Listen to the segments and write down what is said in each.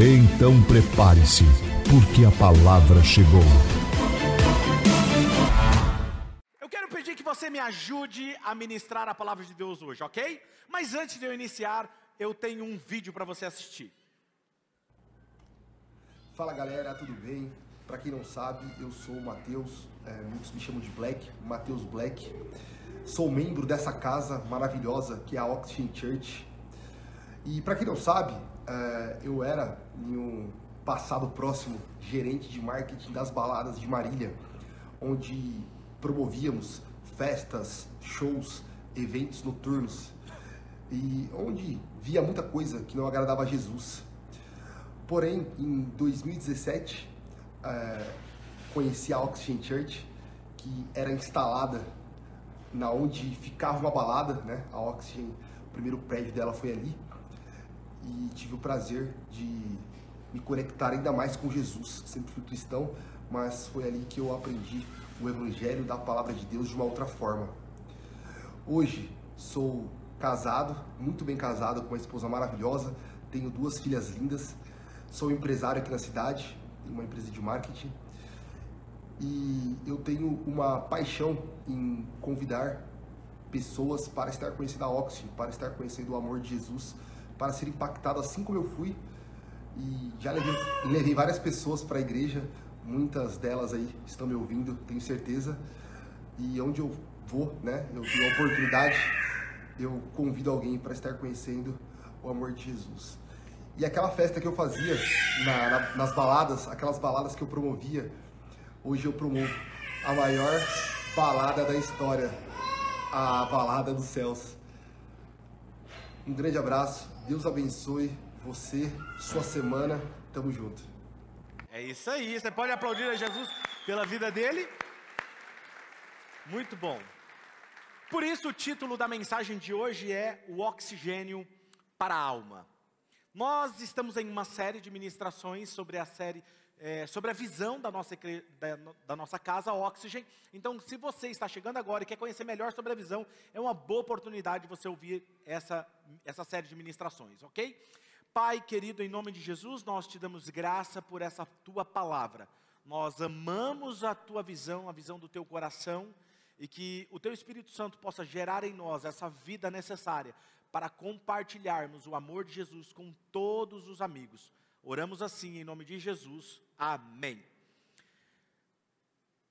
Então prepare-se, porque a palavra chegou. Eu quero pedir que você me ajude a ministrar a palavra de Deus hoje, ok? Mas antes de eu iniciar, eu tenho um vídeo para você assistir. Fala galera, tudo bem? Para quem não sabe, eu sou o Matheus, é, muitos me chamam de Black, Matheus Black. Sou membro dessa casa maravilhosa que é a Oxygen Church. E para quem não sabe, é, eu era em um passado próximo gerente de marketing das baladas de Marília, onde promovíamos festas, shows, eventos noturnos e onde via muita coisa que não agradava a Jesus. Porém, em 2017, é, conheci a Oxygen Church, que era instalada na onde ficava uma balada, né? A Oxygen, o primeiro prédio dela foi ali e tive o prazer de me conectar ainda mais com Jesus. Sempre fui cristão, mas foi ali que eu aprendi o evangelho da palavra de Deus de uma outra forma. Hoje sou casado, muito bem casado com uma esposa maravilhosa, tenho duas filhas lindas, sou empresário aqui na cidade, tenho uma empresa de marketing e eu tenho uma paixão em convidar pessoas para estar conhecendo a Oxy, para estar conhecendo o amor de Jesus para ser impactado assim como eu fui. E já levei, levei várias pessoas para a igreja, muitas delas aí estão me ouvindo, tenho certeza. E onde eu vou, né, eu tenho a oportunidade, eu convido alguém para estar conhecendo o amor de Jesus. E aquela festa que eu fazia na, na, nas baladas, aquelas baladas que eu promovia, hoje eu promovo a maior balada da história, a balada dos céus. Um grande abraço, Deus abençoe você, sua semana. Tamo junto. É isso aí. Você pode aplaudir a Jesus pela vida dele? Muito bom. Por isso, o título da mensagem de hoje é O Oxigênio para a Alma. Nós estamos em uma série de ministrações sobre a série é, sobre a visão da nossa, da, da, nossa casa Oxygen. Então, se você está chegando agora e quer conhecer melhor sobre a visão, é uma boa oportunidade de você ouvir essa, essa série de ministrações, ok? Pai querido, em nome de Jesus, nós te damos graça por essa tua palavra. Nós amamos a tua visão, a visão do teu coração, e que o teu Espírito Santo possa gerar em nós essa vida necessária para compartilharmos o amor de Jesus com todos os amigos. Oramos assim em nome de Jesus. Amém.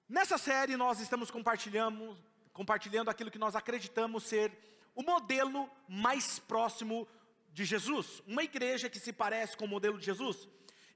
Nessa série nós estamos compartilhando, compartilhando aquilo que nós acreditamos ser o modelo mais próximo de Jesus, uma igreja que se parece com o modelo de Jesus.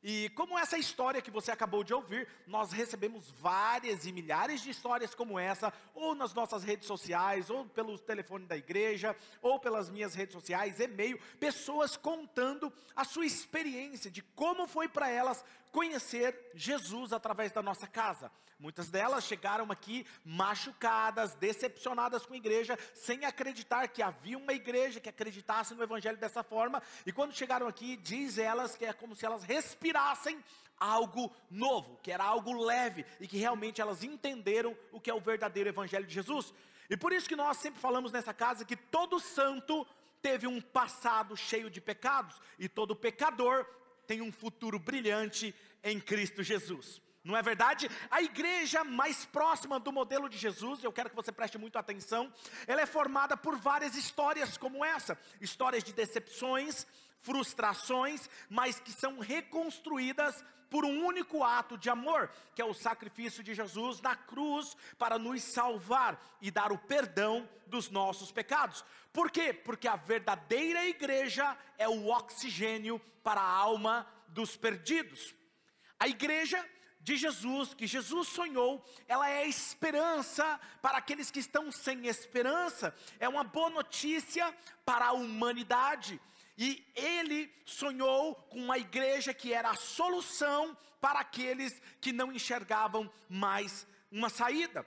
E como essa história que você acabou de ouvir, nós recebemos várias e milhares de histórias como essa, ou nas nossas redes sociais, ou pelo telefone da igreja, ou pelas minhas redes sociais, e-mail, pessoas contando a sua experiência de como foi para elas conhecer Jesus através da nossa casa. Muitas delas chegaram aqui machucadas, decepcionadas com a igreja, sem acreditar que havia uma igreja que acreditasse no evangelho dessa forma. E quando chegaram aqui, diz elas que é como se elas respirassem algo novo, que era algo leve e que realmente elas entenderam o que é o verdadeiro evangelho de Jesus. E por isso que nós sempre falamos nessa casa que todo santo teve um passado cheio de pecados e todo pecador tem um futuro brilhante em Cristo Jesus. Não é verdade? A igreja mais próxima do modelo de Jesus, eu quero que você preste muito atenção, ela é formada por várias histórias como essa, histórias de decepções, frustrações, mas que são reconstruídas por um único ato de amor, que é o sacrifício de Jesus na cruz para nos salvar e dar o perdão dos nossos pecados. Por quê? Porque a verdadeira igreja é o oxigênio para a alma dos perdidos. A igreja de Jesus, que Jesus sonhou, ela é esperança para aqueles que estão sem esperança, é uma boa notícia para a humanidade. E ele sonhou com uma igreja que era a solução para aqueles que não enxergavam mais uma saída.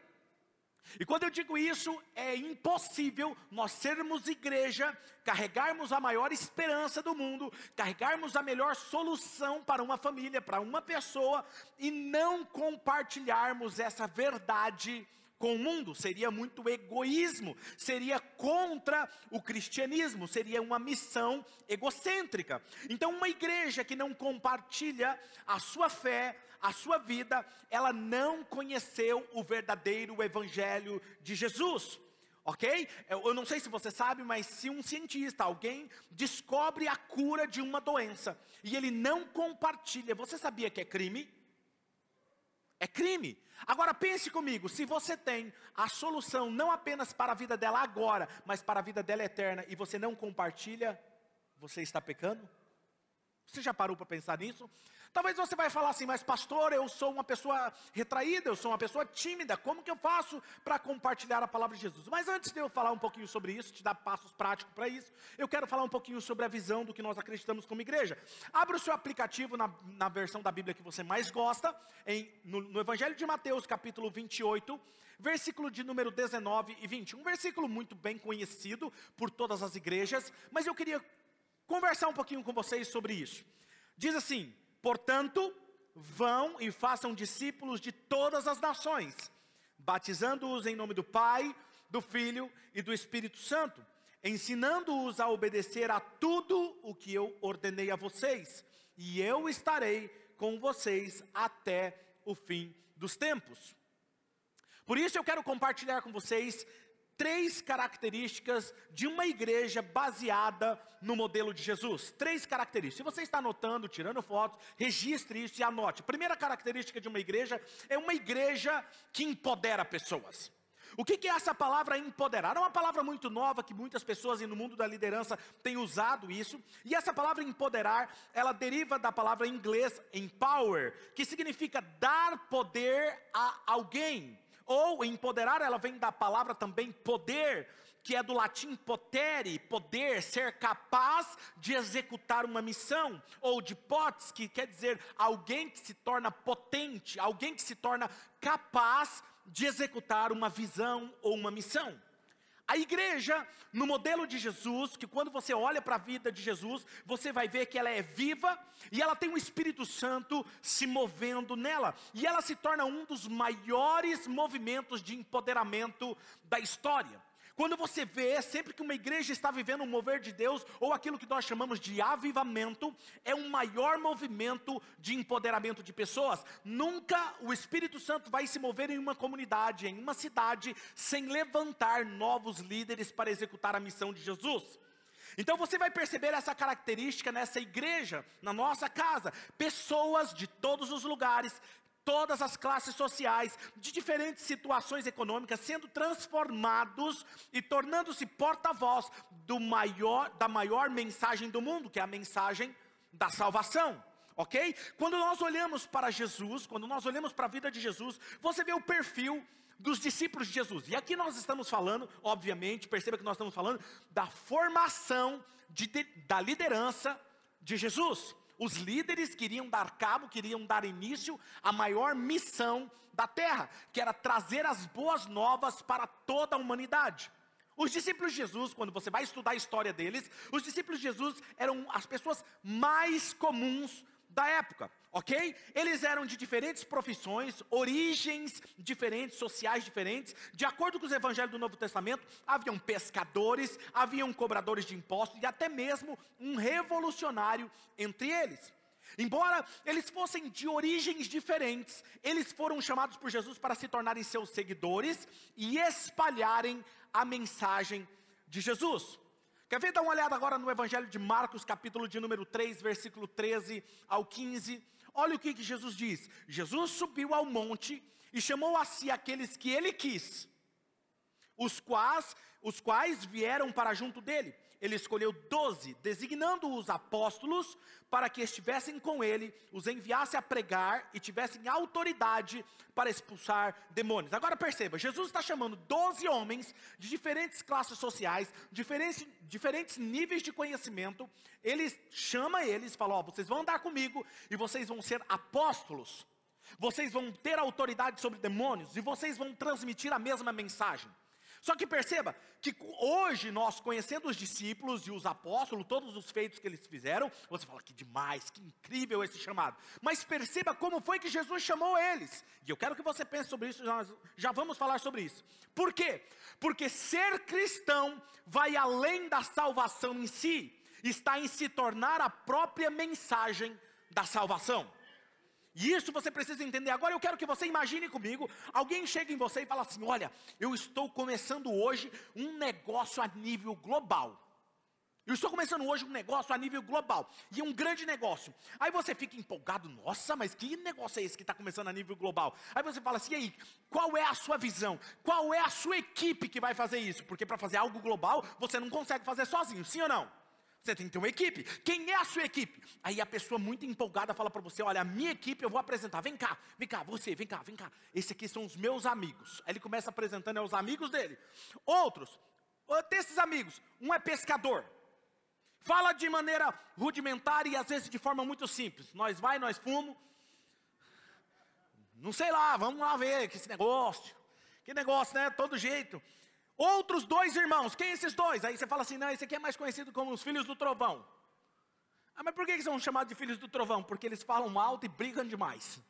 E quando eu digo isso, é impossível nós sermos igreja, carregarmos a maior esperança do mundo, carregarmos a melhor solução para uma família, para uma pessoa, e não compartilharmos essa verdade com o mundo, seria muito egoísmo, seria contra o cristianismo, seria uma missão egocêntrica. Então, uma igreja que não compartilha a sua fé, a sua vida, ela não conheceu o verdadeiro evangelho de Jesus. Ok? Eu não sei se você sabe, mas se um cientista, alguém descobre a cura de uma doença e ele não compartilha, você sabia que é crime? É crime. Agora pense comigo, se você tem a solução não apenas para a vida dela agora, mas para a vida dela eterna e você não compartilha, você está pecando? Você já parou para pensar nisso? Talvez você vai falar assim, mas pastor, eu sou uma pessoa retraída, eu sou uma pessoa tímida, como que eu faço para compartilhar a palavra de Jesus? Mas antes de eu falar um pouquinho sobre isso, te dar passos práticos para isso, eu quero falar um pouquinho sobre a visão do que nós acreditamos como igreja. Abra o seu aplicativo na, na versão da Bíblia que você mais gosta, em, no, no Evangelho de Mateus, capítulo 28, versículo de número 19 e 20. Um versículo muito bem conhecido por todas as igrejas, mas eu queria conversar um pouquinho com vocês sobre isso. Diz assim: Portanto, vão e façam discípulos de todas as nações, batizando-os em nome do Pai, do Filho e do Espírito Santo, ensinando-os a obedecer a tudo o que eu ordenei a vocês, e eu estarei com vocês até o fim dos tempos. Por isso eu quero compartilhar com vocês três características de uma igreja baseada no modelo de Jesus. Três características. Se você está anotando, tirando fotos, registre isso e anote. Primeira característica de uma igreja é uma igreja que empodera pessoas. O que, é essa palavra empoderar? É uma palavra muito nova que muitas pessoas no mundo da liderança têm usado isso. E essa palavra empoderar, ela deriva da palavra em inglês empower, que significa dar poder a alguém. Ou empoderar, ela vem da palavra também poder, que é do latim potere, poder, ser capaz de executar uma missão, ou de potes, que quer dizer alguém que se torna potente, alguém que se torna capaz de executar uma visão ou uma missão. A igreja, no modelo de Jesus, que quando você olha para a vida de Jesus, você vai ver que ela é viva e ela tem o Espírito Santo se movendo nela. E ela se torna um dos maiores movimentos de empoderamento da história. Quando você vê, sempre que uma igreja está vivendo um mover de Deus, ou aquilo que nós chamamos de avivamento, é um maior movimento de empoderamento de pessoas. Nunca o Espírito Santo vai se mover em uma comunidade, em uma cidade, sem levantar novos líderes para executar a missão de Jesus. Então você vai perceber essa característica nessa igreja, na nossa casa. Pessoas de todos os lugares todas as classes sociais, de diferentes situações econômicas, sendo transformados e tornando-se porta-voz do maior, da maior mensagem do mundo, que é a mensagem da salvação. Ok? Quando nós olhamos para Jesus, quando nós olhamos para a vida de Jesus, você vê o perfil dos discípulos de Jesus. E aqui nós estamos falando, obviamente, perceba que nós estamos falando da formação de, de, da liderança de Jesus. Os líderes queriam dar cabo, queriam dar início à maior missão da terra, que era trazer as boas novas para toda a humanidade. Os discípulos de Jesus, quando você vai estudar a história deles, os discípulos de Jesus eram as pessoas mais comuns da época, ok? Eles eram de diferentes profissões, origens diferentes, sociais diferentes. De acordo com os evangelhos do Novo Testamento, haviam pescadores, haviam cobradores de impostos e até mesmo um revolucionário entre eles. Embora eles fossem de origens diferentes, eles foram chamados por Jesus para se tornarem seus seguidores e espalharem a mensagem de Jesus. Quer ver? Dá uma olhada agora no Evangelho de Marcos, capítulo de número 3, versículo 13 ao 15. Olha o que, que Jesus diz: Jesus subiu ao monte e chamou a si aqueles que ele quis, os quais, os quais vieram para junto dele. Ele escolheu doze, designando os apóstolos para que estivessem com ele, os enviasse a pregar e tivessem autoridade para expulsar demônios. Agora perceba, Jesus está chamando doze homens de diferentes classes sociais, diferentes, diferentes níveis de conhecimento. Ele chama eles, fala: Ó, vocês vão andar comigo e vocês vão ser apóstolos. Vocês vão ter autoridade sobre demônios e vocês vão transmitir a mesma mensagem. Só que perceba que hoje nós conhecendo os discípulos e os apóstolos, todos os feitos que eles fizeram, você fala que demais, que incrível esse chamado. Mas perceba como foi que Jesus chamou eles. E eu quero que você pense sobre isso, nós já vamos falar sobre isso. Por quê? Porque ser cristão vai além da salvação em si, está em se tornar a própria mensagem da salvação. E isso você precisa entender. Agora eu quero que você imagine comigo: alguém chega em você e fala assim: Olha, eu estou começando hoje um negócio a nível global. Eu estou começando hoje um negócio a nível global. E um grande negócio. Aí você fica empolgado, nossa, mas que negócio é esse que está começando a nível global? Aí você fala assim: e aí, qual é a sua visão? Qual é a sua equipe que vai fazer isso? Porque para fazer algo global, você não consegue fazer sozinho, sim ou não? Você tem que ter uma equipe. Quem é a sua equipe? Aí a pessoa muito empolgada fala para você: Olha, a minha equipe eu vou apresentar. Vem cá, vem cá, você, vem cá, vem cá. Esse aqui são os meus amigos. Aí ele começa apresentando aos amigos dele. Outros, desses amigos, um é pescador. Fala de maneira rudimentar e às vezes de forma muito simples. Nós vai, nós fumo. Não sei lá, vamos lá ver que esse negócio. Que negócio, né? Todo jeito. Outros dois irmãos, quem esses dois? Aí você fala assim: não, esse aqui é mais conhecido como os filhos do trovão. Ah, mas por que eles são chamados de filhos do trovão? Porque eles falam alto e brigam demais.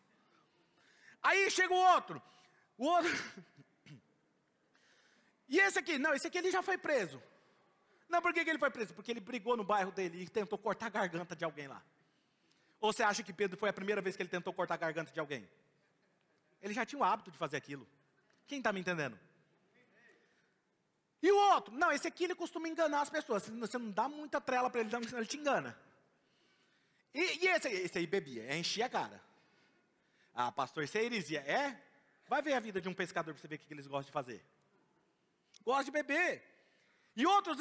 Aí chega o outro, o outro. E esse aqui? Não, esse aqui ele já foi preso. Não, por que, que ele foi preso? Porque ele brigou no bairro dele e tentou cortar a garganta de alguém lá. Ou você acha que Pedro foi a primeira vez que ele tentou cortar a garganta de alguém? Ele já tinha o hábito de fazer aquilo. Quem está me entendendo? E o outro? Não, esse aqui ele costuma enganar as pessoas. Você não dá muita trela para ele, senão ele te engana. E, e esse, esse aí bebia, é encher a cara. Ah, pastor, isso é heresia. É? Vai ver a vida de um pescador para você ver o que eles gostam de fazer. Gosta de beber. E outros,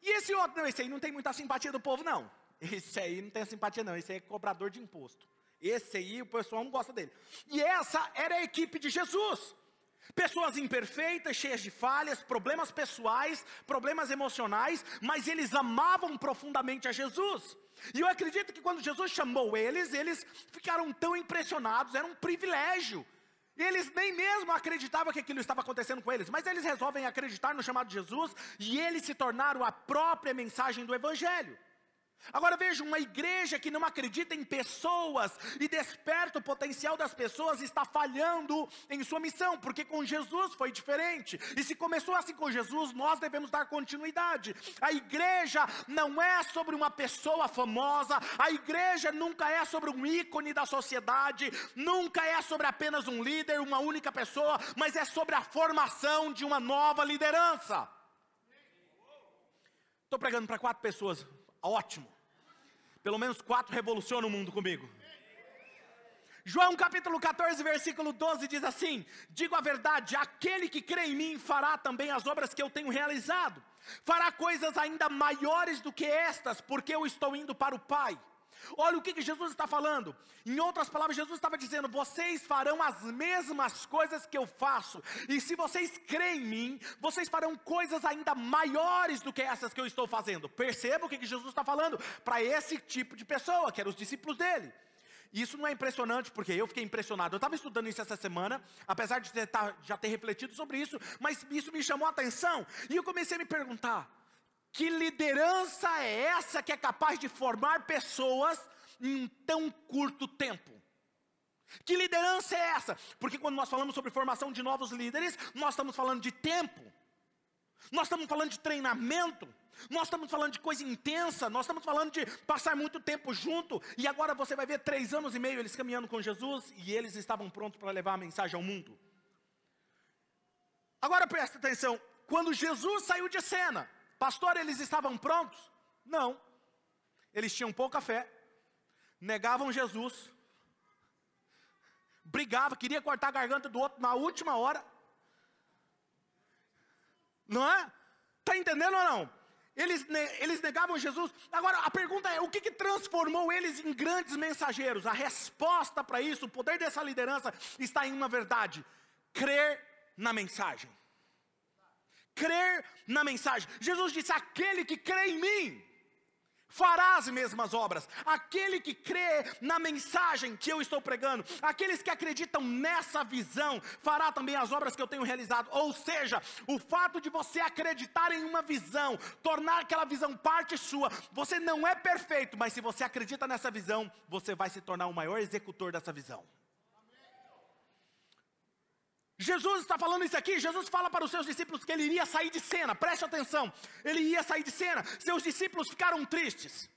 e esse outro? Não, esse aí não tem muita simpatia do povo, não. Esse aí não tem simpatia, não. Esse aí é cobrador de imposto. Esse aí o pessoal não gosta dele. E essa era a equipe de Jesus. Pessoas imperfeitas, cheias de falhas, problemas pessoais, problemas emocionais, mas eles amavam profundamente a Jesus. E eu acredito que quando Jesus chamou eles, eles ficaram tão impressionados, era um privilégio. Eles nem mesmo acreditavam que aquilo estava acontecendo com eles, mas eles resolvem acreditar no chamado de Jesus e eles se tornaram a própria mensagem do Evangelho. Agora veja, uma igreja que não acredita em pessoas e desperta o potencial das pessoas está falhando em sua missão, porque com Jesus foi diferente. E se começou assim com Jesus, nós devemos dar continuidade. A igreja não é sobre uma pessoa famosa, a igreja nunca é sobre um ícone da sociedade, nunca é sobre apenas um líder, uma única pessoa, mas é sobre a formação de uma nova liderança. Estou pregando para quatro pessoas Ótimo. Pelo menos quatro revolucionam o mundo comigo. João capítulo 14, versículo 12 diz assim: Digo a verdade, aquele que crê em mim fará também as obras que eu tenho realizado, fará coisas ainda maiores do que estas, porque eu estou indo para o Pai. Olha o que, que Jesus está falando. Em outras palavras, Jesus estava dizendo: vocês farão as mesmas coisas que eu faço, e se vocês creem em mim, vocês farão coisas ainda maiores do que essas que eu estou fazendo. Perceba o que, que Jesus está falando para esse tipo de pessoa, que eram os discípulos dele. Isso não é impressionante, porque eu fiquei impressionado. Eu estava estudando isso essa semana, apesar de ter, já ter refletido sobre isso, mas isso me chamou a atenção, e eu comecei a me perguntar: que liderança é essa que é capaz de formar pessoas em tão curto tempo? Que liderança é essa? Porque quando nós falamos sobre formação de novos líderes, nós estamos falando de tempo, nós estamos falando de treinamento, nós estamos falando de coisa intensa, nós estamos falando de passar muito tempo junto, e agora você vai ver três anos e meio eles caminhando com Jesus, e eles estavam prontos para levar a mensagem ao mundo. Agora presta atenção, quando Jesus saiu de cena, Pastor, eles estavam prontos? Não. Eles tinham pouca fé, negavam Jesus, brigava, queria cortar a garganta do outro na última hora. Não é? Está entendendo ou não? Eles, eles negavam Jesus. Agora, a pergunta é: o que, que transformou eles em grandes mensageiros? A resposta para isso, o poder dessa liderança, está em uma verdade: crer na mensagem. Crer na mensagem. Jesus disse: aquele que crê em mim, fará as mesmas obras. Aquele que crê na mensagem que eu estou pregando, aqueles que acreditam nessa visão, fará também as obras que eu tenho realizado. Ou seja, o fato de você acreditar em uma visão, tornar aquela visão parte sua, você não é perfeito, mas se você acredita nessa visão, você vai se tornar o maior executor dessa visão. Jesus está falando isso aqui. Jesus fala para os seus discípulos que ele iria sair de cena. Preste atenção. Ele ia sair de cena. Seus discípulos ficaram tristes.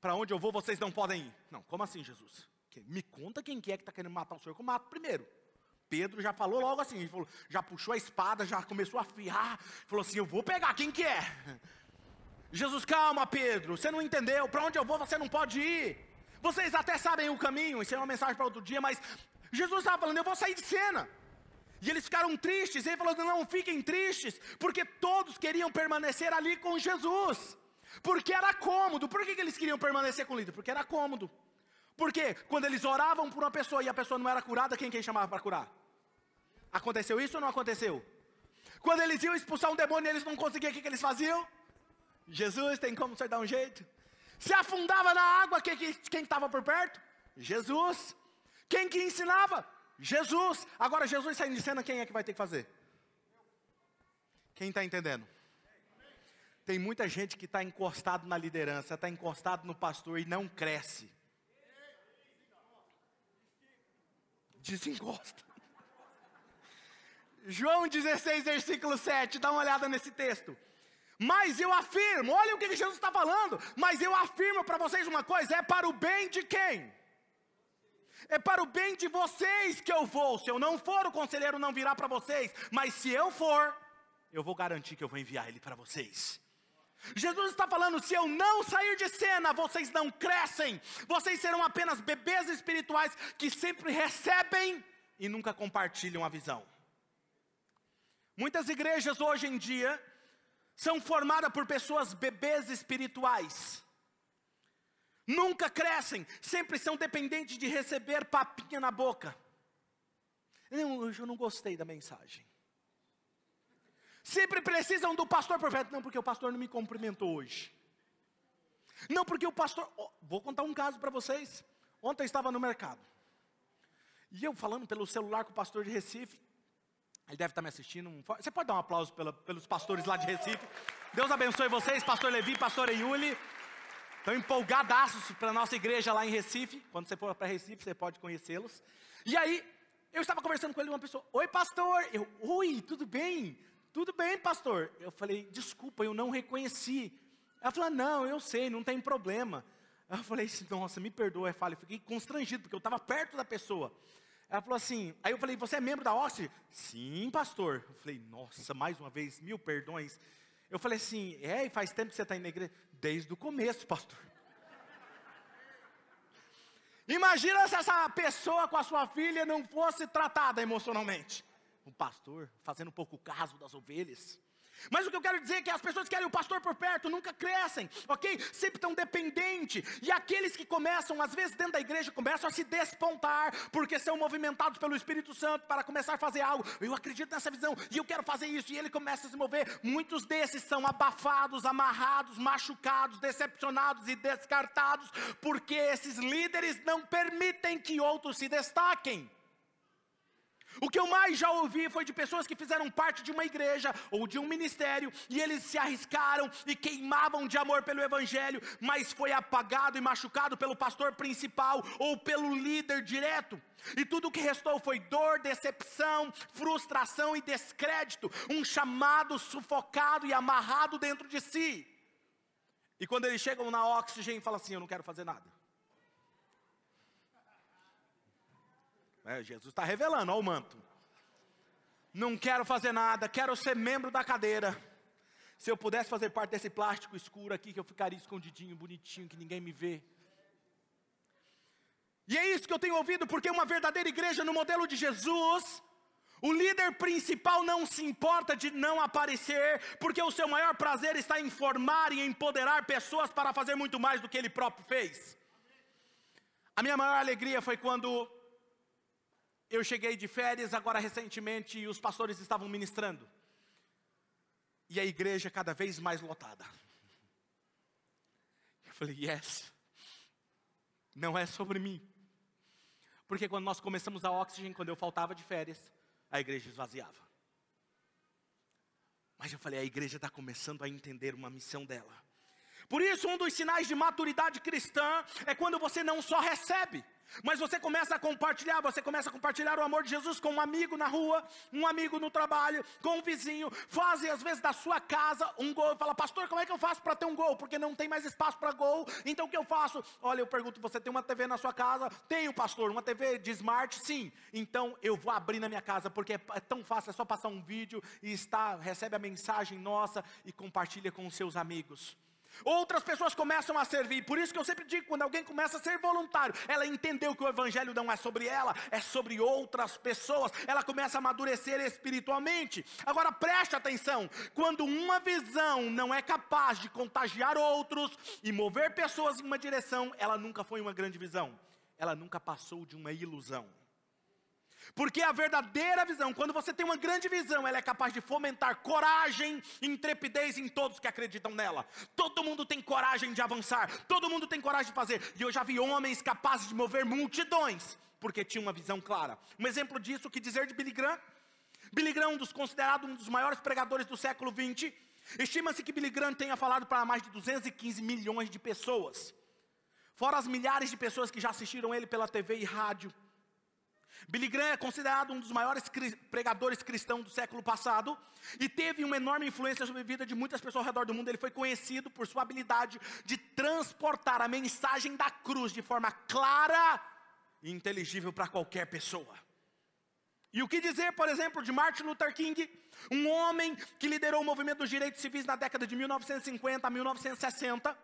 Para onde eu vou, vocês não podem ir. Não, como assim, Jesus? Me conta quem que é que está querendo matar o senhor, que eu mato primeiro. Pedro já falou logo assim, falou, já puxou a espada, já começou a afiar, falou assim: Eu vou pegar, quem que é? Jesus, calma, Pedro, você não entendeu, para onde eu vou você não pode ir. Vocês até sabem o caminho, isso é uma mensagem para outro dia, mas Jesus estava falando, eu vou sair de cena. E eles ficaram tristes, ele falou: não fiquem tristes, porque todos queriam permanecer ali com Jesus, porque era cômodo. Por que, que eles queriam permanecer com o líder? Porque era cômodo. Porque quando eles oravam por uma pessoa e a pessoa não era curada, quem quem chamava para curar? Aconteceu isso ou não aconteceu? Quando eles iam expulsar um demônio e eles não conseguiam, o que, que eles faziam? Jesus, tem como você dar um jeito? Se afundava na água, quem estava por perto? Jesus. Quem que ensinava? Jesus. Agora, Jesus saindo de cena, quem é que vai ter que fazer? Quem está entendendo? Tem muita gente que está encostado na liderança, está encostado no pastor e não cresce. Desencosta. João 16, versículo 7, dá uma olhada nesse texto. Mas eu afirmo, olha o que Jesus está falando. Mas eu afirmo para vocês uma coisa: é para o bem de quem? É para o bem de vocês que eu vou. Se eu não for, o conselheiro não virá para vocês. Mas se eu for, eu vou garantir que eu vou enviar ele para vocês. Jesus está falando: se eu não sair de cena, vocês não crescem, vocês serão apenas bebês espirituais que sempre recebem e nunca compartilham a visão. Muitas igrejas hoje em dia são formadas por pessoas bebês espirituais nunca crescem, sempre são dependentes de receber papinha na boca. Não, eu não gostei da mensagem. Sempre precisam do pastor profeta. Não, porque o pastor não me cumprimentou hoje. Não, porque o pastor. Oh, vou contar um caso para vocês. Ontem eu estava no mercado. E eu falando pelo celular com o pastor de Recife. Ele deve estar me assistindo. Você pode dar um aplauso pela, pelos pastores lá de Recife. Deus abençoe vocês, pastor Levi, pastor Yuli. Estão empolgadaços para a nossa igreja lá em Recife. Quando você for para Recife, você pode conhecê-los. E aí, eu estava conversando com ele, uma pessoa, oi pastor, eu, oi, tudo bem? Tudo bem, pastor. Eu falei, desculpa, eu não reconheci. Ela falou, não, eu sei, não tem problema. Eu falei nossa, me perdoa, eu falei, fiquei constrangido, porque eu estava perto da pessoa. Ela falou assim, aí eu falei, você é membro da Oxe? Sim, pastor. Eu falei, nossa, mais uma vez, mil perdões. Eu falei assim, é, e faz tempo que você está indo na igreja? Desde o começo, pastor. Imagina se essa pessoa com a sua filha não fosse tratada emocionalmente. Um pastor fazendo pouco caso das ovelhas. Mas o que eu quero dizer é que as pessoas que querem o pastor por perto nunca crescem, ok? Sempre estão dependentes. E aqueles que começam, às vezes dentro da igreja, começam a se despontar, porque são movimentados pelo Espírito Santo para começar a fazer algo. Eu acredito nessa visão e eu quero fazer isso. E ele começa a se mover. Muitos desses são abafados, amarrados, machucados, decepcionados e descartados, porque esses líderes não permitem que outros se destaquem. O que eu mais já ouvi foi de pessoas que fizeram parte de uma igreja ou de um ministério e eles se arriscaram e queimavam de amor pelo evangelho, mas foi apagado e machucado pelo pastor principal ou pelo líder direto. E tudo o que restou foi dor, decepção, frustração e descrédito, um chamado sufocado e amarrado dentro de si. E quando eles chegam na oxigênio, fala assim: Eu não quero fazer nada. É, Jesus está revelando, olha o manto. Não quero fazer nada, quero ser membro da cadeira. Se eu pudesse fazer parte desse plástico escuro aqui, que eu ficaria escondidinho, bonitinho, que ninguém me vê. E é isso que eu tenho ouvido, porque uma verdadeira igreja no modelo de Jesus, O líder principal não se importa de não aparecer, porque o seu maior prazer está em formar e empoderar pessoas para fazer muito mais do que ele próprio fez. A minha maior alegria foi quando eu cheguei de férias, agora recentemente, e os pastores estavam ministrando. E a igreja cada vez mais lotada. Eu falei, yes. Não é sobre mim. Porque quando nós começamos a Oxygen, quando eu faltava de férias, a igreja esvaziava. Mas eu falei, a igreja está começando a entender uma missão dela. Por isso, um dos sinais de maturidade cristã é quando você não só recebe, mas você começa a compartilhar, você começa a compartilhar o amor de Jesus com um amigo na rua, um amigo no trabalho, com um vizinho, faz às vezes da sua casa um gol, fala, pastor, como é que eu faço para ter um gol? Porque não tem mais espaço para gol, então o que eu faço? Olha, eu pergunto, você tem uma TV na sua casa? Tenho, pastor, uma TV de smart? Sim, então eu vou abrir na minha casa, porque é tão fácil, é só passar um vídeo e está, recebe a mensagem nossa e compartilha com os seus amigos. Outras pessoas começam a servir, por isso que eu sempre digo: quando alguém começa a ser voluntário, ela entendeu que o Evangelho não é sobre ela, é sobre outras pessoas, ela começa a amadurecer espiritualmente. Agora preste atenção: quando uma visão não é capaz de contagiar outros e mover pessoas em uma direção, ela nunca foi uma grande visão, ela nunca passou de uma ilusão. Porque a verdadeira visão, quando você tem uma grande visão, ela é capaz de fomentar coragem e intrepidez em todos que acreditam nela. Todo mundo tem coragem de avançar, todo mundo tem coragem de fazer. E eu já vi homens capazes de mover multidões, porque tinham uma visão clara. Um exemplo disso, o que dizer de Billy Graham? Billy Graham, um dos, considerado um dos maiores pregadores do século 20, estima-se que Billy Graham tenha falado para mais de 215 milhões de pessoas. Fora as milhares de pessoas que já assistiram ele pela TV e rádio. Billy Graham é considerado um dos maiores pregadores cristãos do século passado e teve uma enorme influência sobre a vida de muitas pessoas ao redor do mundo. Ele foi conhecido por sua habilidade de transportar a mensagem da cruz de forma clara e inteligível para qualquer pessoa. E o que dizer, por exemplo, de Martin Luther King, um homem que liderou o movimento dos direitos civis na década de 1950 a 1960.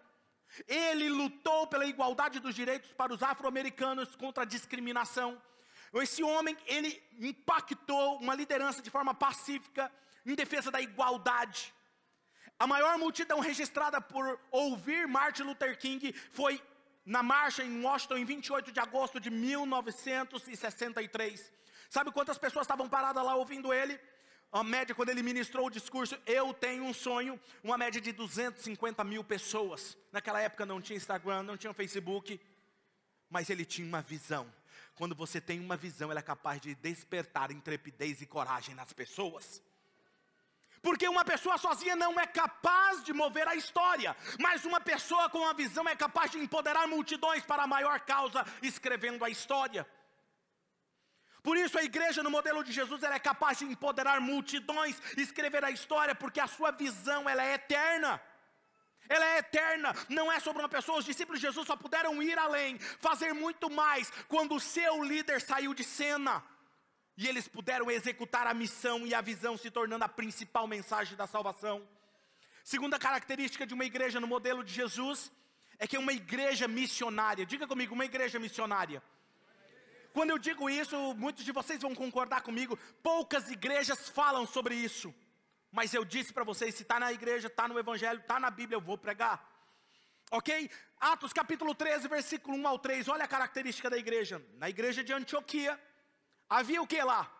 Ele lutou pela igualdade dos direitos para os afro-americanos contra a discriminação. Esse homem, ele impactou uma liderança de forma pacífica em defesa da igualdade. A maior multidão registrada por ouvir Martin Luther King foi na marcha em Washington em 28 de agosto de 1963. Sabe quantas pessoas estavam paradas lá ouvindo ele? A média, quando ele ministrou o discurso, eu tenho um sonho, uma média de 250 mil pessoas. Naquela época não tinha Instagram, não tinha Facebook, mas ele tinha uma visão. Quando você tem uma visão, ela é capaz de despertar intrepidez e coragem nas pessoas. Porque uma pessoa sozinha não é capaz de mover a história, mas uma pessoa com uma visão é capaz de empoderar multidões para a maior causa, escrevendo a história. Por isso a igreja no modelo de Jesus ela é capaz de empoderar multidões, escrever a história, porque a sua visão ela é eterna ela é eterna, não é sobre uma pessoa. Os discípulos de Jesus só puderam ir além, fazer muito mais, quando o seu líder saiu de cena. E eles puderam executar a missão e a visão, se tornando a principal mensagem da salvação. Segunda característica de uma igreja no modelo de Jesus é que é uma igreja missionária. Diga comigo, uma igreja missionária. Quando eu digo isso, muitos de vocês vão concordar comigo. Poucas igrejas falam sobre isso. Mas eu disse para vocês: se está na igreja, está no Evangelho, está na Bíblia, eu vou pregar. Ok? Atos capítulo 13, versículo 1 ao 3. Olha a característica da igreja. Na igreja de Antioquia, havia o que lá?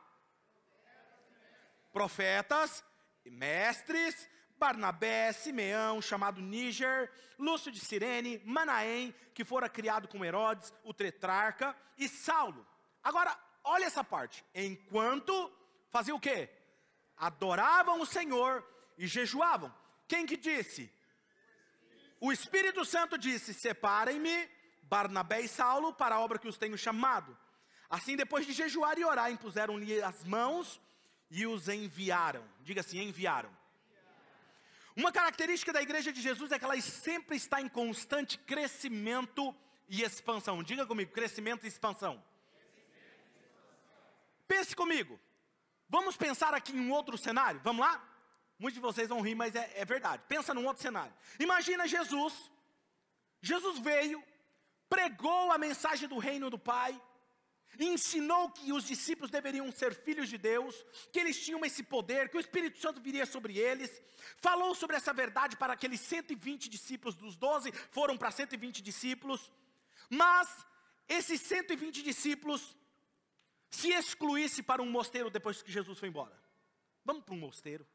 Profetas, mestres, Barnabé, Simeão, chamado Níger, Lúcio de Sirene, Manaém, que fora criado com Herodes, o tetrarca, e Saulo. Agora, olha essa parte. Enquanto fazia o quê? Adoravam o Senhor e jejuavam. Quem que disse? O Espírito Santo disse: Separem-me, Barnabé e Saulo, para a obra que os tenho chamado. Assim, depois de jejuar e orar, impuseram-lhe as mãos e os enviaram. Diga assim: enviaram. Uma característica da igreja de Jesus é que ela sempre está em constante crescimento e expansão. Diga comigo: crescimento e expansão. Pense comigo. Vamos pensar aqui em um outro cenário? Vamos lá? Muitos de vocês vão rir, mas é, é verdade. Pensa num outro cenário. Imagina Jesus. Jesus veio, pregou a mensagem do reino do Pai, ensinou que os discípulos deveriam ser filhos de Deus, que eles tinham esse poder, que o Espírito Santo viria sobre eles, falou sobre essa verdade para aqueles 120 discípulos, dos 12 foram para 120 discípulos, mas esses 120 discípulos se excluísse para um mosteiro depois que Jesus foi embora. Vamos para um mosteiro.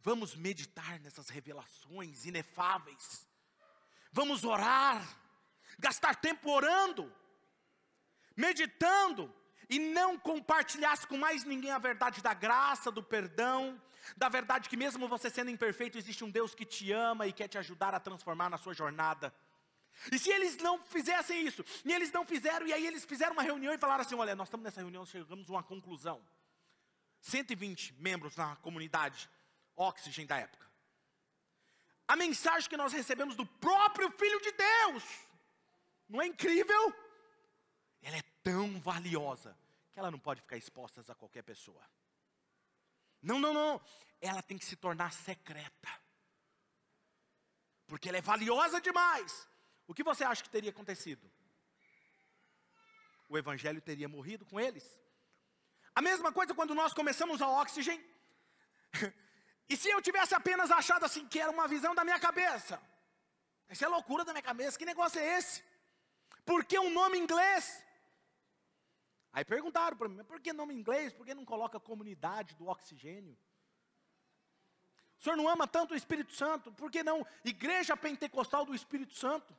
Vamos meditar nessas revelações inefáveis. Vamos orar, gastar tempo orando meditando, e não compartilhasse com mais ninguém a verdade da graça, do perdão, da verdade que mesmo você sendo imperfeito, existe um Deus que te ama e quer te ajudar a transformar na sua jornada. E se eles não fizessem isso, e eles não fizeram, e aí eles fizeram uma reunião e falaram assim: olha, nós estamos nessa reunião, chegamos a uma conclusão. 120 membros na comunidade Oxygen da época. A mensagem que nós recebemos do próprio Filho de Deus, não é incrível? ela é tão valiosa que ela não pode ficar exposta a qualquer pessoa. Não, não, não. Ela tem que se tornar secreta. Porque ela é valiosa demais. O que você acha que teria acontecido? O evangelho teria morrido com eles. A mesma coisa quando nós começamos a Oxygen. e se eu tivesse apenas achado assim que era uma visão da minha cabeça? Isso é loucura da minha cabeça. Que negócio é esse? Por que um nome inglês? Aí perguntaram para mim, por que nome inglês? Por que não coloca comunidade do oxigênio? O senhor não ama tanto o Espírito Santo? Por que não Igreja Pentecostal do Espírito Santo?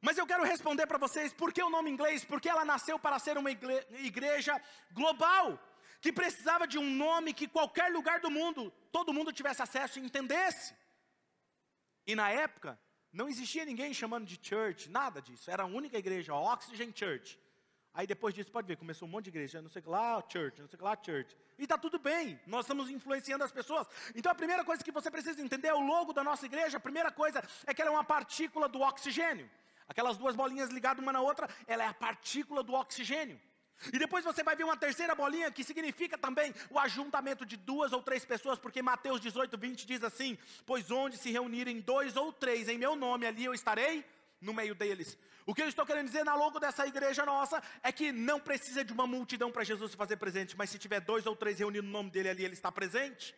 Mas eu quero responder para vocês, por que o nome inglês? Porque ela nasceu para ser uma igreja global, que precisava de um nome que qualquer lugar do mundo, todo mundo tivesse acesso e entendesse. E na época, não existia ninguém chamando de church, nada disso. Era a única igreja, Oxygen Church. Aí depois disso, pode ver, começou um monte de igreja, não sei que lá, church, não sei que lá, church. E está tudo bem, nós estamos influenciando as pessoas. Então a primeira coisa que você precisa entender é o logo da nossa igreja. A primeira coisa é que ela é uma partícula do oxigênio. Aquelas duas bolinhas ligadas uma na outra, ela é a partícula do oxigênio. E depois você vai ver uma terceira bolinha que significa também o ajuntamento de duas ou três pessoas, porque Mateus 18, 20 diz assim: Pois onde se reunirem dois ou três em meu nome, ali eu estarei no meio deles. O que eu estou querendo dizer na logo dessa igreja nossa é que não precisa de uma multidão para Jesus se fazer presente, mas se tiver dois ou três reunidos no nome dele ali, ele está presente.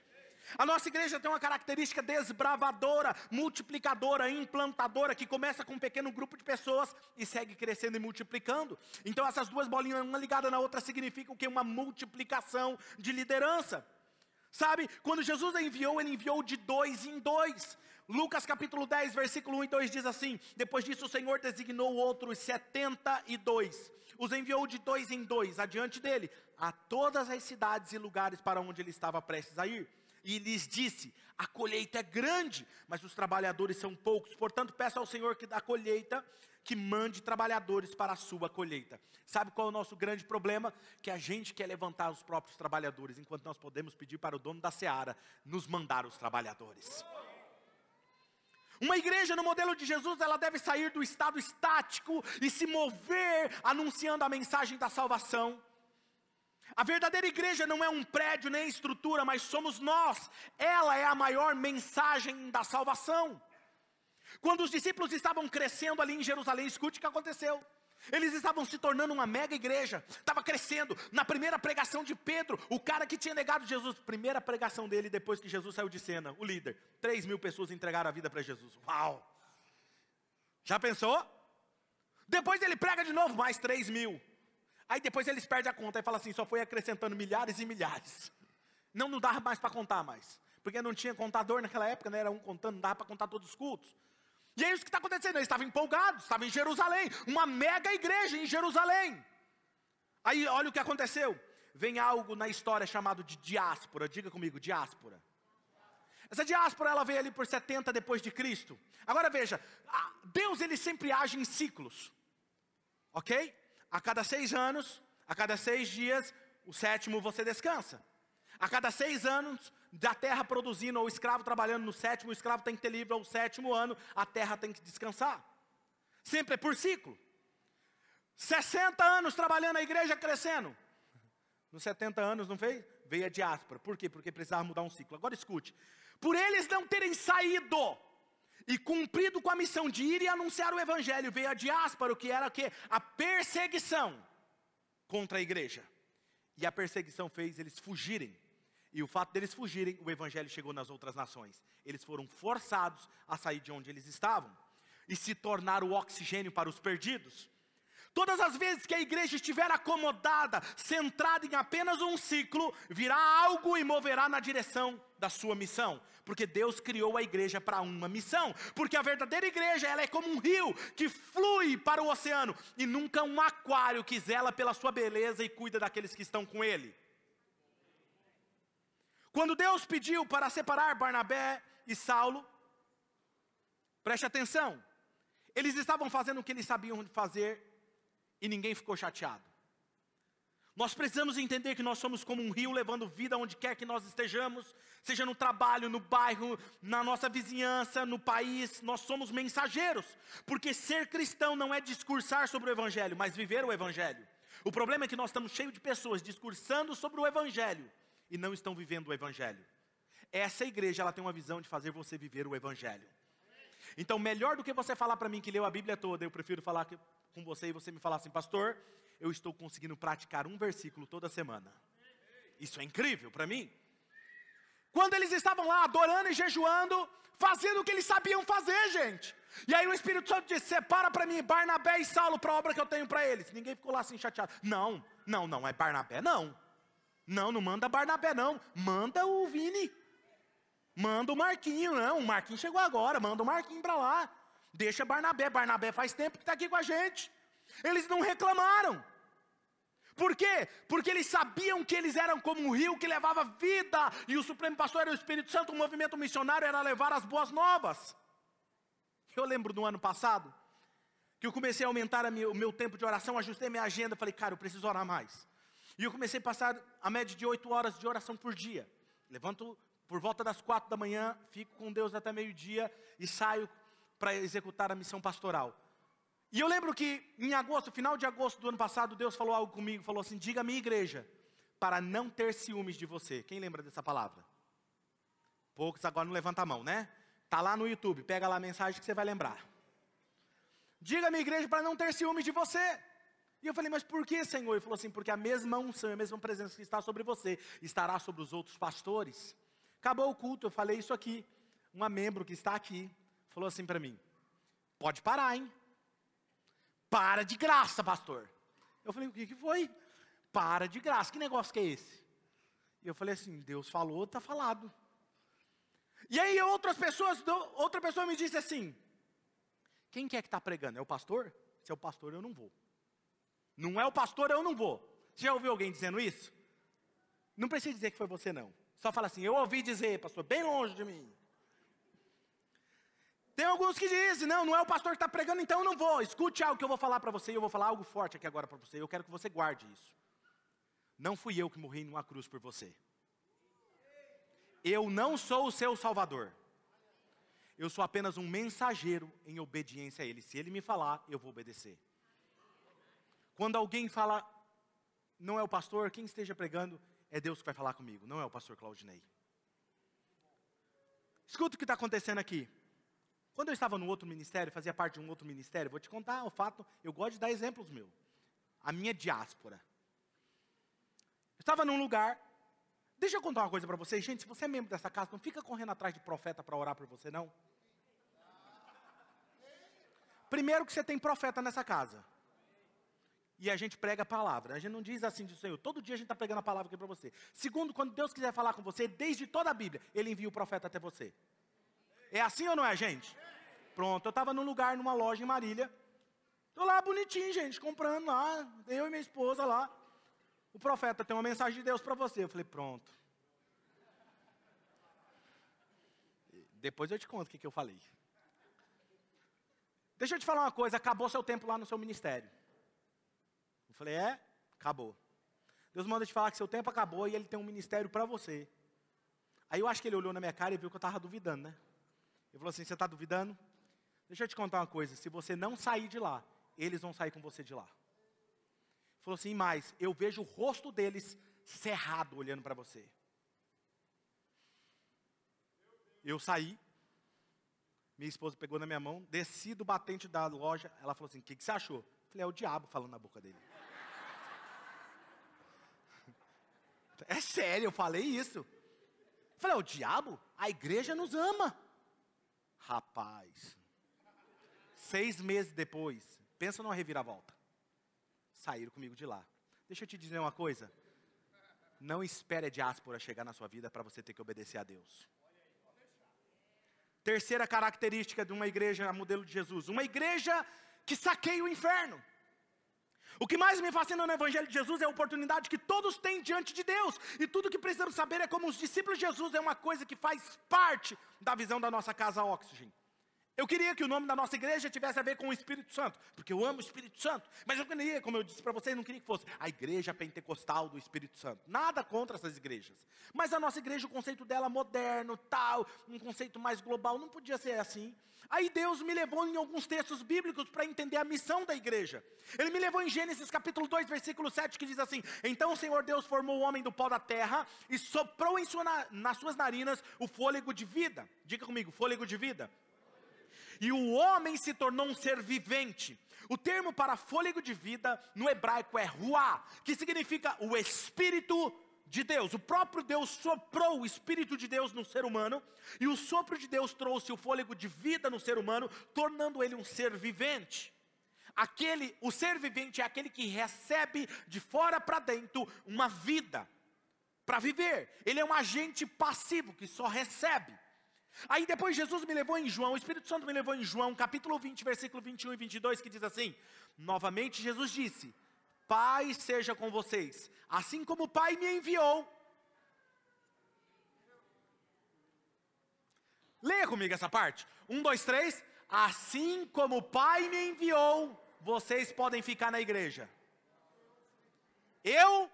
A nossa igreja tem uma característica desbravadora, multiplicadora, implantadora, que começa com um pequeno grupo de pessoas e segue crescendo e multiplicando. Então, essas duas bolinhas, uma ligada na outra, significa o que? Uma multiplicação de liderança. Sabe, quando Jesus enviou, ele enviou de dois em dois. Lucas capítulo 10, versículo 1 e 2 diz assim: Depois disso, o Senhor designou outros setenta e dois, os enviou de dois em dois, adiante dele, a todas as cidades e lugares para onde ele estava prestes a ir e lhes disse: A colheita é grande, mas os trabalhadores são poucos. Portanto, peço ao Senhor que da colheita que mande trabalhadores para a sua colheita. Sabe qual é o nosso grande problema? Que a gente quer levantar os próprios trabalhadores, enquanto nós podemos pedir para o dono da seara nos mandar os trabalhadores. Uma igreja no modelo de Jesus, ela deve sair do estado estático e se mover anunciando a mensagem da salvação. A verdadeira igreja não é um prédio nem estrutura, mas somos nós. Ela é a maior mensagem da salvação. Quando os discípulos estavam crescendo ali em Jerusalém, escute o que aconteceu. Eles estavam se tornando uma mega igreja, estava crescendo. Na primeira pregação de Pedro, o cara que tinha negado Jesus, primeira pregação dele depois que Jesus saiu de cena, o líder. Três mil pessoas entregaram a vida para Jesus. Uau! Já pensou? Depois ele prega de novo, mais três mil. Aí depois eles perdem a conta e falam assim, só foi acrescentando milhares e milhares. Não, não dava mais para contar mais. Porque não tinha contador naquela época, né? era um contando, não dava para contar todos os cultos. E é isso que está acontecendo, eles estavam empolgados, estavam em Jerusalém, uma mega igreja em Jerusalém. Aí olha o que aconteceu. Vem algo na história chamado de diáspora, diga comigo, diáspora. Essa diáspora ela veio ali por 70 depois de Cristo. Agora veja, Deus ele sempre age em ciclos. OK? A cada seis anos, a cada seis dias, o sétimo você descansa. A cada seis anos, da terra produzindo, ou o escravo trabalhando no sétimo, o escravo tem que ter livre ao sétimo ano, a terra tem que descansar. Sempre é por ciclo. 60 anos trabalhando a igreja crescendo. Nos 70 anos não veio? Veio a diáspora. Por quê? Porque precisava mudar um ciclo. Agora escute. Por eles não terem saído E cumprido com a missão de ir e anunciar o evangelho, veio a diáspora, que era o quê? A perseguição contra a igreja. E a perseguição fez eles fugirem. E o fato deles fugirem, o evangelho chegou nas outras nações. Eles foram forçados a sair de onde eles estavam e se tornar o oxigênio para os perdidos. Todas as vezes que a igreja estiver acomodada, centrada em apenas um ciclo, virá algo e moverá na direção da sua missão, porque Deus criou a igreja para uma missão, porque a verdadeira igreja, ela é como um rio que flui para o oceano. E nunca um aquário que zela pela sua beleza e cuida daqueles que estão com ele. Quando Deus pediu para separar Barnabé e Saulo, preste atenção, eles estavam fazendo o que eles sabiam fazer e ninguém ficou chateado. Nós precisamos entender que nós somos como um rio levando vida onde quer que nós estejamos, seja no trabalho, no bairro, na nossa vizinhança, no país, nós somos mensageiros, porque ser cristão não é discursar sobre o Evangelho, mas viver o Evangelho. O problema é que nós estamos cheios de pessoas discursando sobre o Evangelho e não estão vivendo o Evangelho. Essa igreja ela tem uma visão de fazer você viver o Evangelho. Então, melhor do que você falar para mim que leu a Bíblia toda, eu prefiro falar com você e você me falar assim, pastor, eu estou conseguindo praticar um versículo toda semana. Isso é incrível para mim. Quando eles estavam lá adorando e jejuando, fazendo o que eles sabiam fazer, gente. E aí o Espírito Santo disse: separa para mim Barnabé e Saulo para a obra que eu tenho para eles. Ninguém ficou lá assim chateado. Não, não, não, é Barnabé, não. Não, não manda Barnabé, não. Manda o Vini. Manda o Marquinho, não. O Marquinho chegou agora, manda o Marquinho para lá. Deixa Barnabé. Barnabé faz tempo que está aqui com a gente. Eles não reclamaram. Por quê? Porque eles sabiam que eles eram como um rio que levava vida, e o Supremo Pastor era o Espírito Santo, o movimento missionário era levar as boas novas. Eu lembro do ano passado, que eu comecei a aumentar a o meu tempo de oração, ajustei minha agenda, falei, cara, eu preciso orar mais. E eu comecei a passar a média de oito horas de oração por dia. Levanto por volta das quatro da manhã, fico com Deus até meio-dia e saio para executar a missão pastoral. E eu lembro que em agosto, final de agosto do ano passado, Deus falou algo comigo, falou assim: diga à minha igreja, para não ter ciúmes de você. Quem lembra dessa palavra? Poucos agora não levanta a mão, né? Tá lá no YouTube, pega lá a mensagem que você vai lembrar. Diga à minha igreja para não ter ciúmes de você. E eu falei, mas por que, Senhor? Ele falou assim, porque a mesma unção, a mesma presença que está sobre você, estará sobre os outros pastores. Acabou o culto, eu falei isso aqui. Uma membro que está aqui falou assim para mim: pode parar, hein? Para de graça, pastor. Eu falei, o que, que foi? Para de graça, que negócio que é esse? E eu falei assim, Deus falou, está falado. E aí outras pessoas, outra pessoa me disse assim, quem que é que está pregando? É o pastor? Se é o pastor, eu não vou. Não é o pastor, eu não vou. Você já ouviu alguém dizendo isso? Não precisa dizer que foi você, não. Só fala assim, eu ouvi dizer, pastor, bem longe de mim. Tem alguns que dizem, não, não é o pastor que está pregando, então eu não vou. Escute algo que eu vou falar para você, e eu vou falar algo forte aqui agora para você. Eu quero que você guarde isso. Não fui eu que morri numa cruz por você. Eu não sou o seu salvador. Eu sou apenas um mensageiro em obediência a Ele. Se Ele me falar, eu vou obedecer. Quando alguém fala, não é o pastor, quem esteja pregando, é Deus que vai falar comigo, não é o pastor Claudinei. Escuta o que está acontecendo aqui. Quando eu estava no outro ministério, fazia parte de um outro ministério, vou te contar o fato, eu gosto de dar exemplos meu. A minha diáspora. Eu estava num lugar, deixa eu contar uma coisa para vocês, gente, se você é membro dessa casa, não fica correndo atrás de profeta para orar por você, não. Primeiro que você tem profeta nessa casa. E a gente prega a palavra. A gente não diz assim do Senhor. Todo dia a gente está pregando a palavra aqui para você. Segundo, quando Deus quiser falar com você, desde toda a Bíblia, Ele envia o profeta até você. É assim ou não é, gente? Pronto, eu estava num lugar, numa loja em Marília. Estou lá bonitinho, gente, comprando lá, eu e minha esposa lá. O profeta tem uma mensagem de Deus para você. Eu falei, pronto. Depois eu te conto o que, que eu falei. Deixa eu te falar uma coisa, acabou seu tempo lá no seu ministério. Eu falei, é? Acabou. Deus manda te falar que seu tempo acabou e ele tem um ministério para você. Aí eu acho que ele olhou na minha cara e viu que eu estava duvidando, né? Ele falou assim: Você está duvidando? Deixa eu te contar uma coisa: se você não sair de lá, eles vão sair com você de lá. Ele falou assim: Mas eu vejo o rosto deles cerrado olhando para você. Eu saí, Minha esposa pegou na minha mão, desci do batente da loja, ela falou assim: o que, que você achou? falei, é o diabo falando na boca dele. É sério, eu falei isso. falei, é o diabo? A igreja nos ama. Rapaz. Seis meses depois, pensa numa reviravolta. Saíram comigo de lá. Deixa eu te dizer uma coisa. Não espere a diáspora chegar na sua vida para você ter que obedecer a Deus. Terceira característica de uma igreja modelo de Jesus: uma igreja que saqueia o inferno. O que mais me fascina no Evangelho de Jesus é a oportunidade que todos têm diante de Deus. E tudo que precisamos saber é como os discípulos de Jesus é uma coisa que faz parte da visão da nossa casa Oxygen. Eu queria que o nome da nossa igreja tivesse a ver com o Espírito Santo, porque eu amo o Espírito Santo. Mas eu queria, como eu disse para vocês, não queria que fosse a igreja pentecostal do Espírito Santo. Nada contra essas igrejas. Mas a nossa igreja, o conceito dela moderno, tal, um conceito mais global, não podia ser assim. Aí Deus me levou em alguns textos bíblicos para entender a missão da igreja. Ele me levou em Gênesis capítulo 2, versículo 7, que diz assim: Então o Senhor Deus formou o homem do pó da terra e soprou sua, nas suas narinas o fôlego de vida. Diga comigo, fôlego de vida e o homem se tornou um ser vivente. O termo para fôlego de vida no hebraico é ruá, que significa o espírito de Deus. O próprio Deus soprou o espírito de Deus no ser humano, e o sopro de Deus trouxe o fôlego de vida no ser humano, tornando ele um ser vivente. Aquele, o ser vivente é aquele que recebe de fora para dentro uma vida para viver. Ele é um agente passivo que só recebe. Aí depois Jesus me levou em João, o Espírito Santo me levou em João, capítulo 20, versículo 21 e 22, que diz assim: Novamente Jesus disse: Pai seja com vocês, assim como o Pai me enviou. Leia comigo essa parte. Um, dois, três. Assim como o Pai me enviou, vocês podem ficar na igreja. Eu,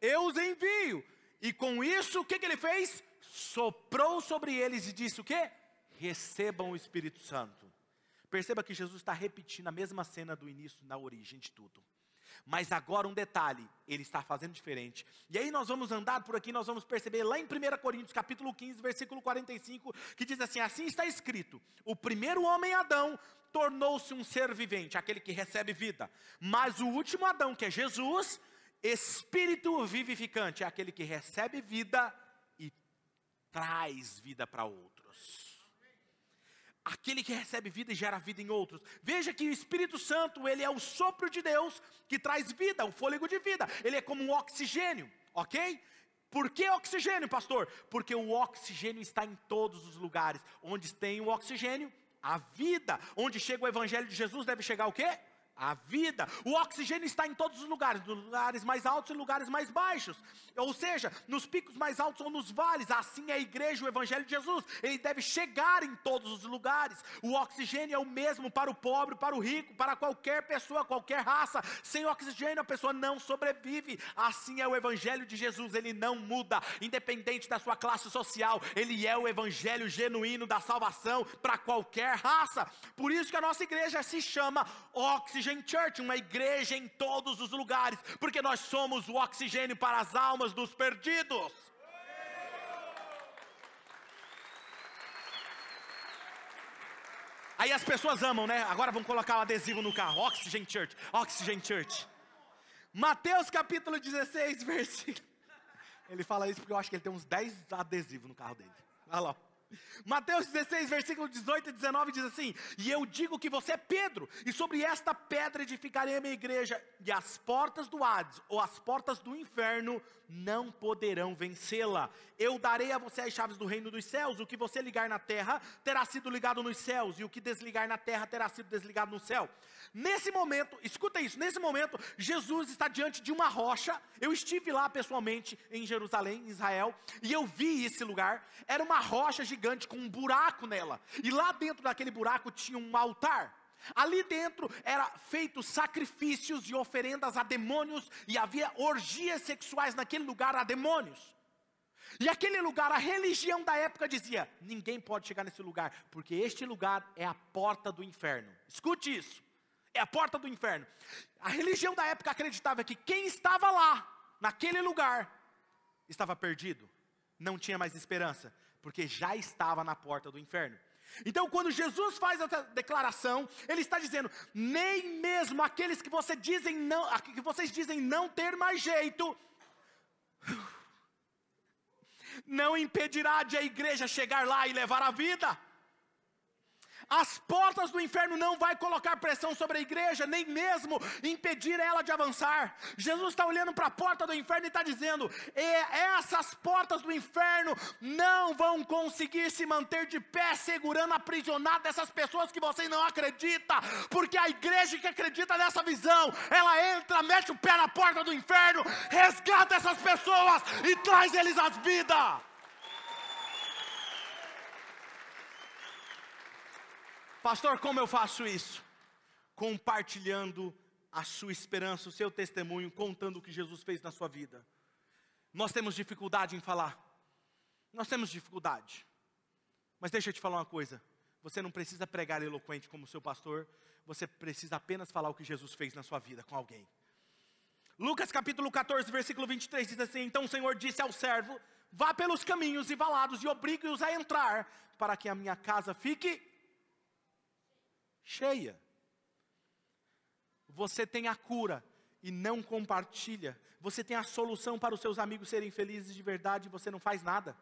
eu os envio. E com isso, o que, que ele fez? Soprou sobre eles e disse o quê? Recebam o Espírito Santo. Perceba que Jesus está repetindo a mesma cena do início, na origem de tudo. Mas agora um detalhe, ele está fazendo diferente. E aí nós vamos andar por aqui, nós vamos perceber lá em 1 Coríntios, capítulo 15, versículo 45, que diz assim: assim está escrito: o primeiro homem Adão tornou-se um ser vivente, aquele que recebe vida. Mas o último Adão, que é Jesus, espírito vivificante, é aquele que recebe vida traz vida para outros. Aquele que recebe vida e gera vida em outros. Veja que o Espírito Santo, ele é o sopro de Deus que traz vida, o fôlego de vida. Ele é como um oxigênio, ok? Por que oxigênio, pastor? Porque o oxigênio está em todos os lugares. Onde tem o oxigênio, a vida. Onde chega o evangelho de Jesus, deve chegar o quê? A vida. O oxigênio está em todos os lugares, nos lugares mais altos e lugares mais baixos. Ou seja, nos picos mais altos ou nos vales. Assim é a igreja, o evangelho de Jesus. Ele deve chegar em todos os lugares. O oxigênio é o mesmo para o pobre, para o rico, para qualquer pessoa, qualquer raça. Sem oxigênio a pessoa não sobrevive. Assim é o evangelho de Jesus, ele não muda, independente da sua classe social. Ele é o evangelho genuíno da salvação para qualquer raça. Por isso que a nossa igreja se chama Oxigênio Church, uma igreja em todos os lugares, porque nós somos o oxigênio para as almas dos perdidos. Aí as pessoas amam, né? Agora vamos colocar o adesivo no carro. Oxygen Church, Oxygen Church. Mateus capítulo 16, versículo. Ele fala isso porque eu acho que ele tem uns 10 adesivos no carro dele. Olha lá. Mateus 16, versículo 18 e 19 diz assim: E eu digo que você é Pedro, e sobre esta pedra edificarei a minha igreja, e as portas do Hades, ou as portas do inferno, não poderão vencê-la. Eu darei a você as chaves do reino dos céus. O que você ligar na terra terá sido ligado nos céus, e o que desligar na terra terá sido desligado no céu. Nesse momento, escuta isso, nesse momento, Jesus está diante de uma rocha. Eu estive lá pessoalmente em Jerusalém, em Israel, e eu vi esse lugar. Era uma rocha gigante com um buraco nela, e lá dentro daquele buraco tinha um altar. Ali dentro era feito sacrifícios e oferendas a demônios e havia orgias sexuais naquele lugar a demônios. E aquele lugar, a religião da época dizia: ninguém pode chegar nesse lugar, porque este lugar é a porta do inferno. Escute isso. É a porta do inferno. A religião da época acreditava que quem estava lá, naquele lugar, estava perdido, não tinha mais esperança, porque já estava na porta do inferno. Então, quando Jesus faz essa declaração, ele está dizendo: nem mesmo aqueles que, dizem não, que vocês dizem não ter mais jeito, não impedirá de a igreja chegar lá e levar a vida. As portas do inferno não vai colocar pressão sobre a igreja, nem mesmo impedir ela de avançar. Jesus está olhando para a porta do inferno e está dizendo: essas portas do inferno não vão conseguir se manter de pé, segurando aprisionado essas pessoas que você não acredita, porque a igreja que acredita nessa visão, ela entra, mete o pé na porta do inferno, resgata essas pessoas e traz eles à vida. Pastor, como eu faço isso? Compartilhando a sua esperança, o seu testemunho, contando o que Jesus fez na sua vida. Nós temos dificuldade em falar. Nós temos dificuldade. Mas deixa eu te falar uma coisa. Você não precisa pregar eloquente como seu pastor, você precisa apenas falar o que Jesus fez na sua vida com alguém. Lucas capítulo 14, versículo 23 diz assim: Então o Senhor disse ao servo: Vá pelos caminhos e valados e obrigue-os a entrar, para que a minha casa fique cheia. Você tem a cura e não compartilha. Você tem a solução para os seus amigos serem felizes de verdade e você não faz nada.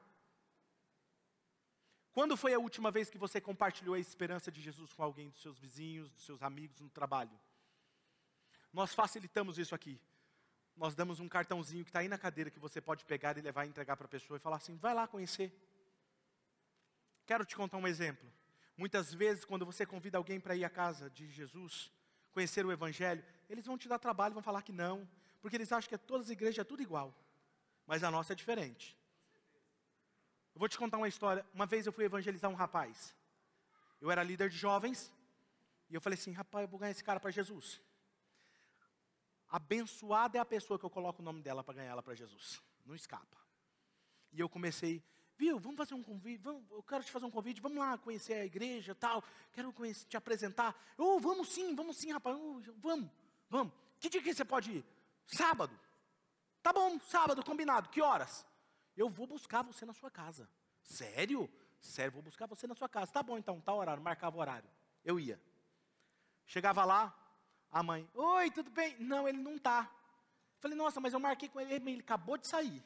Quando foi a última vez que você compartilhou a esperança de Jesus com alguém dos seus vizinhos, dos seus amigos no trabalho? Nós facilitamos isso aqui. Nós damos um cartãozinho que está aí na cadeira que você pode pegar e levar e entregar para a pessoa e falar assim: vai lá conhecer. Quero te contar um exemplo. Muitas vezes, quando você convida alguém para ir à casa de Jesus, conhecer o Evangelho, eles vão te dar trabalho, vão falar que não, porque eles acham que todas as igrejas é tudo igual, mas a nossa é diferente. Eu vou te contar uma história. Uma vez eu fui evangelizar um rapaz. Eu era líder de jovens, e eu falei assim: rapaz, eu vou ganhar esse cara para Jesus. Abençoada é a pessoa que eu coloco o nome dela para ganhar ela para Jesus. Não escapa. E eu comecei Viu, vamos fazer um convite, vamos, eu quero te fazer um convite, vamos lá conhecer a igreja tal, quero conhecer, te apresentar. Oh, vamos sim, vamos sim, rapaz, oh, vamos, vamos. Que dia que você pode ir? Sábado. Tá bom, sábado, combinado. Que horas? Eu vou buscar você na sua casa. Sério? Sério, vou buscar você na sua casa. Tá bom então, tá horário, marcava o horário. Eu ia. Chegava lá, a mãe, oi, tudo bem? Não, ele não tá. Falei, nossa, mas eu marquei com ele, ele acabou de sair.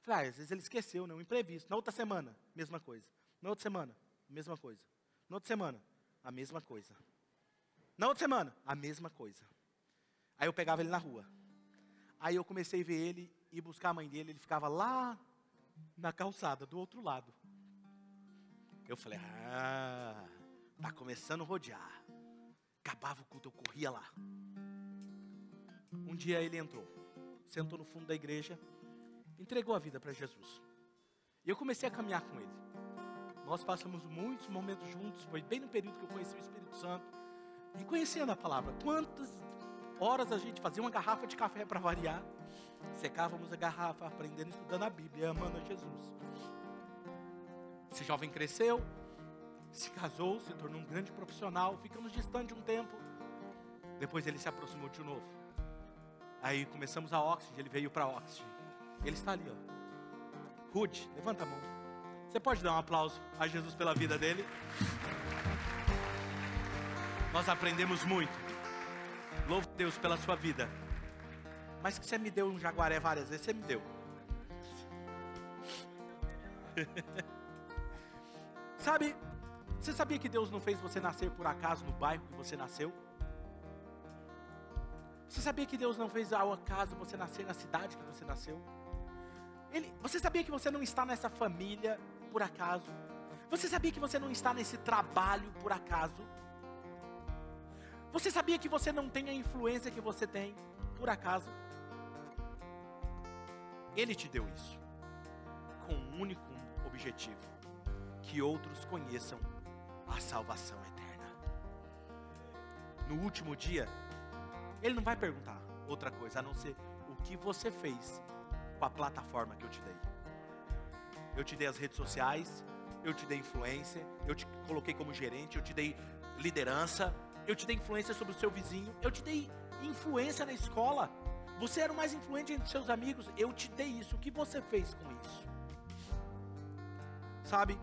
Falei, ah, às vezes ele esqueceu, né? Um imprevisto. Na outra semana, mesma coisa. Na outra semana, mesma coisa. Na outra semana, a mesma coisa. Na outra semana, a mesma coisa. Aí eu pegava ele na rua. Aí eu comecei a ver ele e buscar a mãe dele. Ele ficava lá na calçada, do outro lado. Eu falei, ah, tá começando a rodear. Acabava o culto, eu corria lá. Um dia ele entrou, sentou no fundo da igreja entregou a vida para Jesus. E eu comecei a caminhar com ele. Nós passamos muitos momentos juntos, foi bem no período que eu conheci o Espírito Santo e conhecendo a palavra. Quantas horas a gente fazia uma garrafa de café para variar, secávamos a garrafa, aprendendo, estudando a Bíblia, amando a Jesus. Esse jovem cresceu, se casou, se tornou um grande profissional, ficamos distantes um tempo. Depois ele se aproximou de novo. Aí começamos a Oxygen, ele veio para Oxygen. Ele está ali, ó. Rude, levanta a mão. Você pode dar um aplauso a Jesus pela vida dele? Nós aprendemos muito. Louvo Deus pela sua vida. Mas que você me deu um jaguaré várias vezes, você me deu. Sabe, você sabia que Deus não fez você nascer por acaso no bairro que você nasceu? Você sabia que Deus não fez ao acaso você nascer na cidade que você nasceu? Ele, você sabia que você não está nessa família por acaso? Você sabia que você não está nesse trabalho por acaso? Você sabia que você não tem a influência que você tem por acaso? Ele te deu isso com um único objetivo: que outros conheçam a salvação eterna. No último dia, ele não vai perguntar outra coisa a não ser o que você fez com a plataforma que eu te dei. Eu te dei as redes sociais, eu te dei influência, eu te coloquei como gerente, eu te dei liderança, eu te dei influência sobre o seu vizinho, eu te dei influência na escola. Você era o mais influente entre seus amigos, eu te dei isso. O que você fez com isso? Sabe?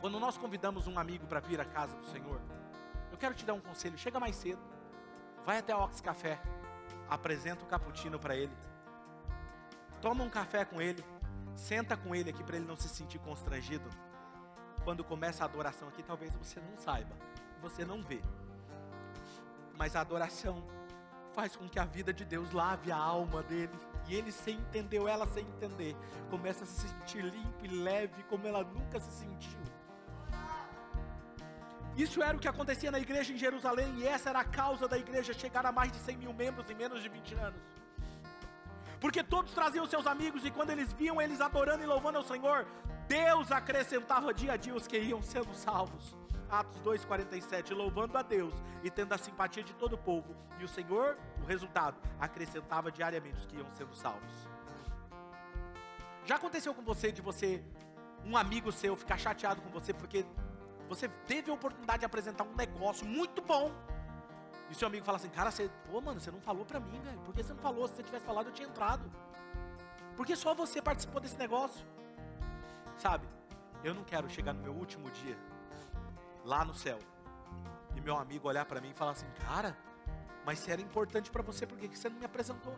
Quando nós convidamos um amigo para vir à casa do Senhor, eu quero te dar um conselho: chega mais cedo, vai até a Ox Café, apresenta o cappuccino para ele, toma um café com ele, senta com ele aqui para ele não se sentir constrangido. Quando começa a adoração aqui, talvez você não saiba, você não vê, mas a adoração faz com que a vida de Deus lave a alma dele. E ele, sem entender, ou ela sem entender, começa a se sentir limpo e leve como ela nunca se sentiu. Isso era o que acontecia na igreja em Jerusalém, e essa era a causa da igreja chegar a mais de 100 mil membros em menos de 20 anos. Porque todos traziam seus amigos, e quando eles viam eles adorando e louvando ao Senhor, Deus acrescentava dia a dia os que iam sendo salvos. Atos 2,47, louvando a Deus e tendo a simpatia de todo o povo. E o Senhor, o resultado, acrescentava diariamente os que iam sendo salvos. Já aconteceu com você de você, um amigo seu, ficar chateado com você porque você teve a oportunidade de apresentar um negócio muito bom. E seu amigo fala assim, cara, você, pô, mano, você não falou pra mim, velho. Por que você não falou? Se você tivesse falado, eu tinha entrado. Porque só você participou desse negócio. Sabe? Eu não quero chegar no meu último dia, lá no céu, e meu amigo olhar para mim e falar assim, cara, mas se era importante para você, por que você não me apresentou?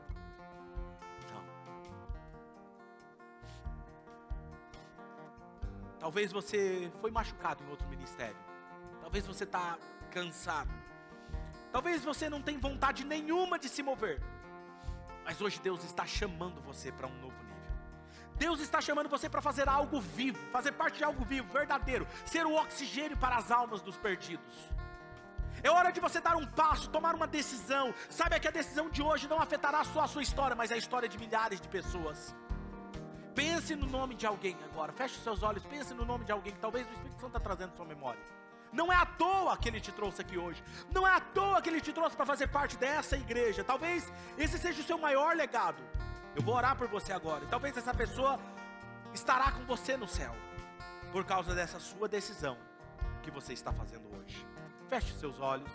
Talvez você foi machucado em outro ministério. Talvez você está cansado. Talvez você não tenha vontade nenhuma de se mover. Mas hoje Deus está chamando você para um novo nível. Deus está chamando você para fazer algo vivo, fazer parte de algo vivo, verdadeiro, ser o oxigênio para as almas dos perdidos. É hora de você dar um passo, tomar uma decisão. Sabe que a decisão de hoje não afetará só a sua história, mas a história de milhares de pessoas. Pense no nome de alguém agora. Feche seus olhos, pense no nome de alguém que talvez o Espírito Santo está trazendo sua memória. Não é à toa que ele te trouxe aqui hoje. Não é à toa que ele te trouxe para fazer parte dessa igreja. Talvez esse seja o seu maior legado. Eu vou orar por você agora. E talvez essa pessoa estará com você no céu. Por causa dessa sua decisão que você está fazendo hoje. Feche seus olhos.